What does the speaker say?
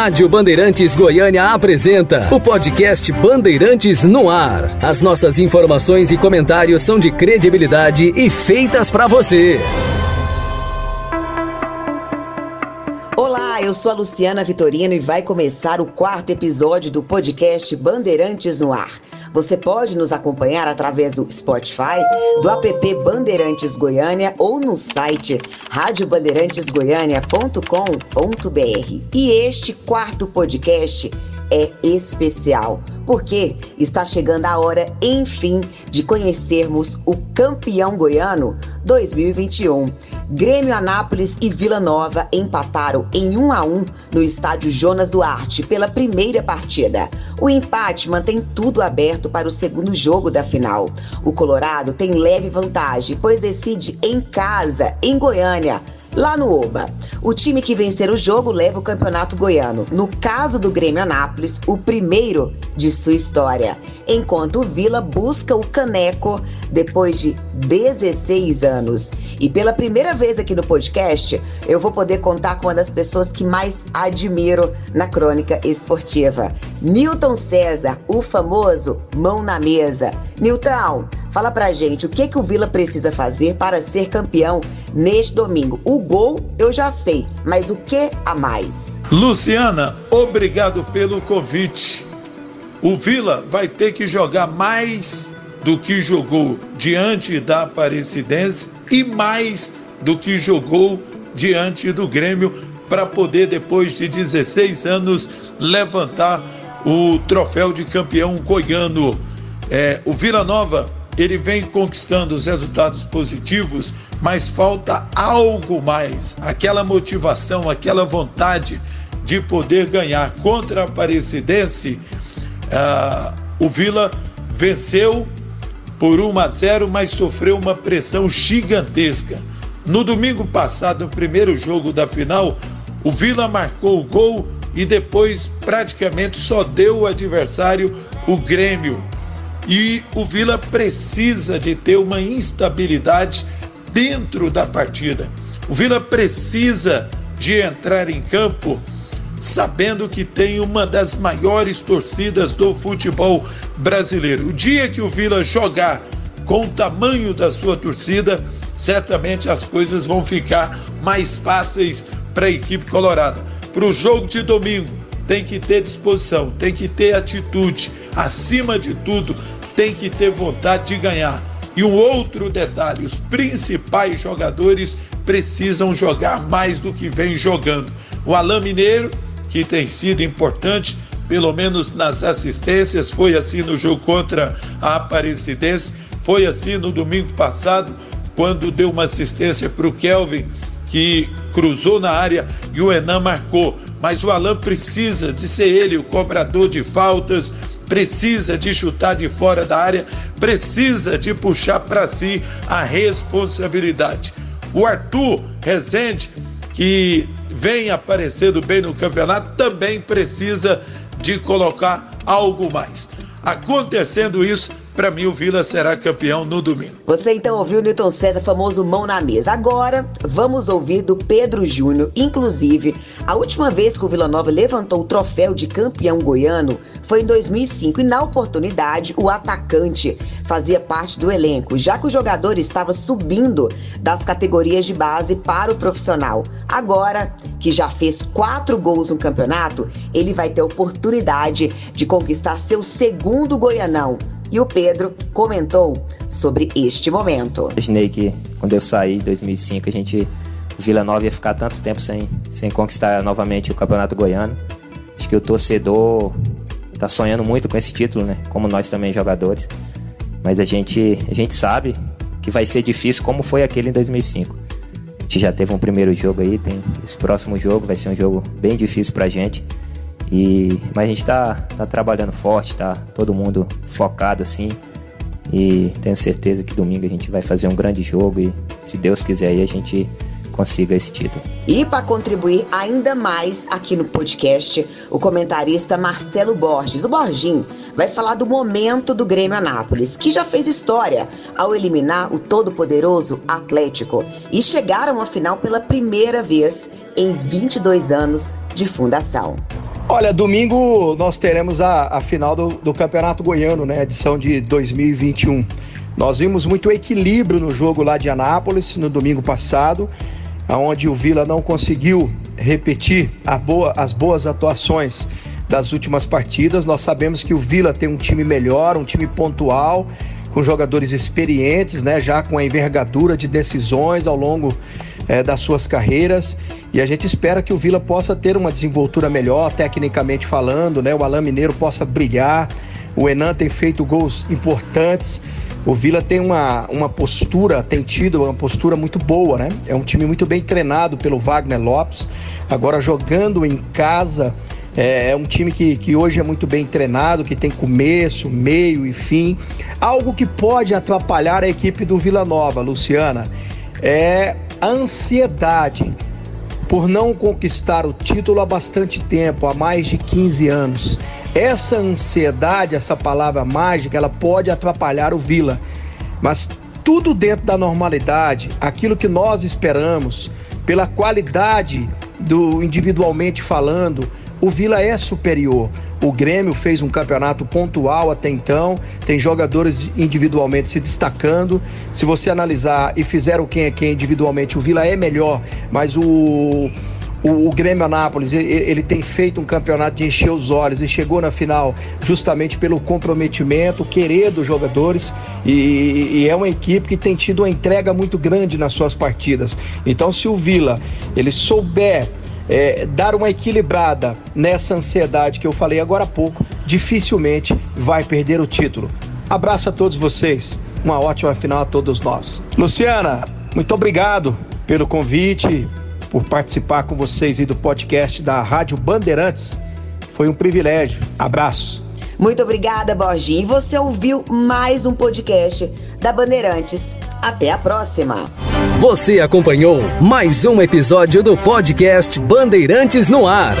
Rádio Bandeirantes Goiânia apresenta o podcast Bandeirantes no Ar. As nossas informações e comentários são de credibilidade e feitas para você. Olá, eu sou a Luciana Vitorino e vai começar o quarto episódio do podcast Bandeirantes no Ar. Você pode nos acompanhar através do Spotify, do app Bandeirantes Goiânia ou no site radiobandeirantesgoiania.com.br. E este quarto podcast é especial, porque está chegando a hora, enfim, de conhecermos o campeão goiano 2021. Grêmio Anápolis e Vila Nova empataram em 1 a 1 no estádio Jonas Duarte pela primeira partida. O empate mantém tudo aberto para o segundo jogo da final. O Colorado tem leve vantagem, pois decide em casa, em Goiânia lá no Oba. O time que vencer o jogo leva o campeonato goiano. No caso do Grêmio Anápolis, o primeiro de sua história. Enquanto o Vila busca o caneco depois de 16 anos. E pela primeira vez aqui no podcast, eu vou poder contar com uma das pessoas que mais admiro na crônica esportiva. Newton César, o famoso mão na mesa. Newton, Fala pra gente o que, que o Vila precisa fazer para ser campeão neste domingo. O gol eu já sei, mas o que a mais? Luciana, obrigado pelo convite. O Vila vai ter que jogar mais do que jogou diante da Aparecidense e mais do que jogou diante do Grêmio para poder, depois de 16 anos, levantar o troféu de campeão goiano. É, o Vila Nova ele vem conquistando os resultados positivos, mas falta algo mais, aquela motivação, aquela vontade de poder ganhar contra a Aparecidense. Uh, o Vila venceu por 1 a 0, mas sofreu uma pressão gigantesca. No domingo passado, no primeiro jogo da final, o Vila marcou o gol e depois praticamente só deu o adversário o Grêmio. E o Vila precisa de ter uma instabilidade dentro da partida. O Vila precisa de entrar em campo sabendo que tem uma das maiores torcidas do futebol brasileiro. O dia que o Vila jogar com o tamanho da sua torcida, certamente as coisas vão ficar mais fáceis para a equipe colorada. Para o jogo de domingo, tem que ter disposição, tem que ter atitude, acima de tudo, tem que ter vontade de ganhar. E um outro detalhe: os principais jogadores precisam jogar mais do que vem jogando. O Alain Mineiro, que tem sido importante, pelo menos nas assistências, foi assim no jogo contra a Aparecidense, foi assim no domingo passado, quando deu uma assistência para o Kelvin, que cruzou na área e o Enan marcou. Mas o Alain precisa de ser ele o cobrador de faltas, precisa de chutar de fora da área, precisa de puxar para si a responsabilidade. O Arthur Rezende, que vem aparecendo bem no campeonato, também precisa de colocar algo mais. Acontecendo isso, para mim, o Vila será campeão no domingo. Você então ouviu o Newton César, famoso mão na mesa. Agora, vamos ouvir do Pedro Júnior. Inclusive, a última vez que o Vila Nova levantou o troféu de campeão goiano foi em 2005 e, na oportunidade, o atacante fazia parte do elenco, já que o jogador estava subindo das categorias de base para o profissional. Agora, que já fez quatro gols no campeonato, ele vai ter a oportunidade de conquistar seu segundo goianão e o Pedro comentou sobre este momento. Imaginei que quando eu saí em 2005, a gente, o Vila Nova ia ficar tanto tempo sem, sem conquistar novamente o Campeonato Goiano. Acho que o torcedor está sonhando muito com esse título, né? Como nós também jogadores. Mas a gente, a gente sabe que vai ser difícil como foi aquele em 2005. A gente já teve um primeiro jogo aí, tem esse próximo jogo vai ser um jogo bem difícil pra gente. E, mas a gente tá, tá trabalhando forte, tá todo mundo focado assim. E tenho certeza que domingo a gente vai fazer um grande jogo e se Deus quiser aí a gente consiga esse título. E para contribuir ainda mais aqui no podcast, o comentarista Marcelo Borges, o Borginho, vai falar do momento do Grêmio Anápolis, que já fez história ao eliminar o todo-poderoso Atlético e chegaram à final pela primeira vez em 22 anos de fundação. Olha, domingo nós teremos a, a final do, do, Campeonato Goiano, né? Edição de 2021. Nós vimos muito equilíbrio no jogo lá de Anápolis no domingo passado, onde o Vila não conseguiu repetir boa, as boas atuações das últimas partidas. Nós sabemos que o Vila tem um time melhor, um time pontual, com jogadores experientes, né? Já com a envergadura de decisões ao longo é, das suas carreiras. E a gente espera que o Vila possa ter uma desenvoltura melhor, tecnicamente falando, né? O Alain Mineiro possa brilhar. O Enan tem feito gols importantes. O Vila tem uma, uma postura, tem tido uma postura muito boa, né? É um time muito bem treinado pelo Wagner Lopes. Agora jogando em casa, é, é, um time que, que hoje é muito bem treinado, que tem começo, meio e fim. Algo que pode atrapalhar a equipe do Vila Nova, Luciana, é a ansiedade por não conquistar o título há bastante tempo, há mais de 15 anos. Essa ansiedade, essa palavra mágica, ela pode atrapalhar o Vila. Mas tudo dentro da normalidade, aquilo que nós esperamos, pela qualidade do individualmente falando, o Vila é superior. O Grêmio fez um campeonato pontual até então, tem jogadores individualmente se destacando. Se você analisar e fizer o quem é quem individualmente, o Vila é melhor, mas o o, o, Grêmio Anápolis, ele, ele, tem feito um campeonato de encher os olhos e chegou na final justamente pelo comprometimento, querer dos jogadores e, e, é uma equipe que tem tido uma entrega muito grande nas suas partidas. Então, se o Vila ele souber é, dar uma equilibrada nessa ansiedade que eu falei agora há pouco, dificilmente vai perder o título. Abraço a todos vocês, uma ótima final a todos nós. Luciana, muito obrigado pelo convite, por participar com vocês aí do podcast da Rádio Bandeirantes. Foi um privilégio. Abraço. Muito obrigada, Borginho. E você ouviu mais um podcast da Bandeirantes. Até a próxima. Você acompanhou mais um episódio do podcast Bandeirantes no Ar.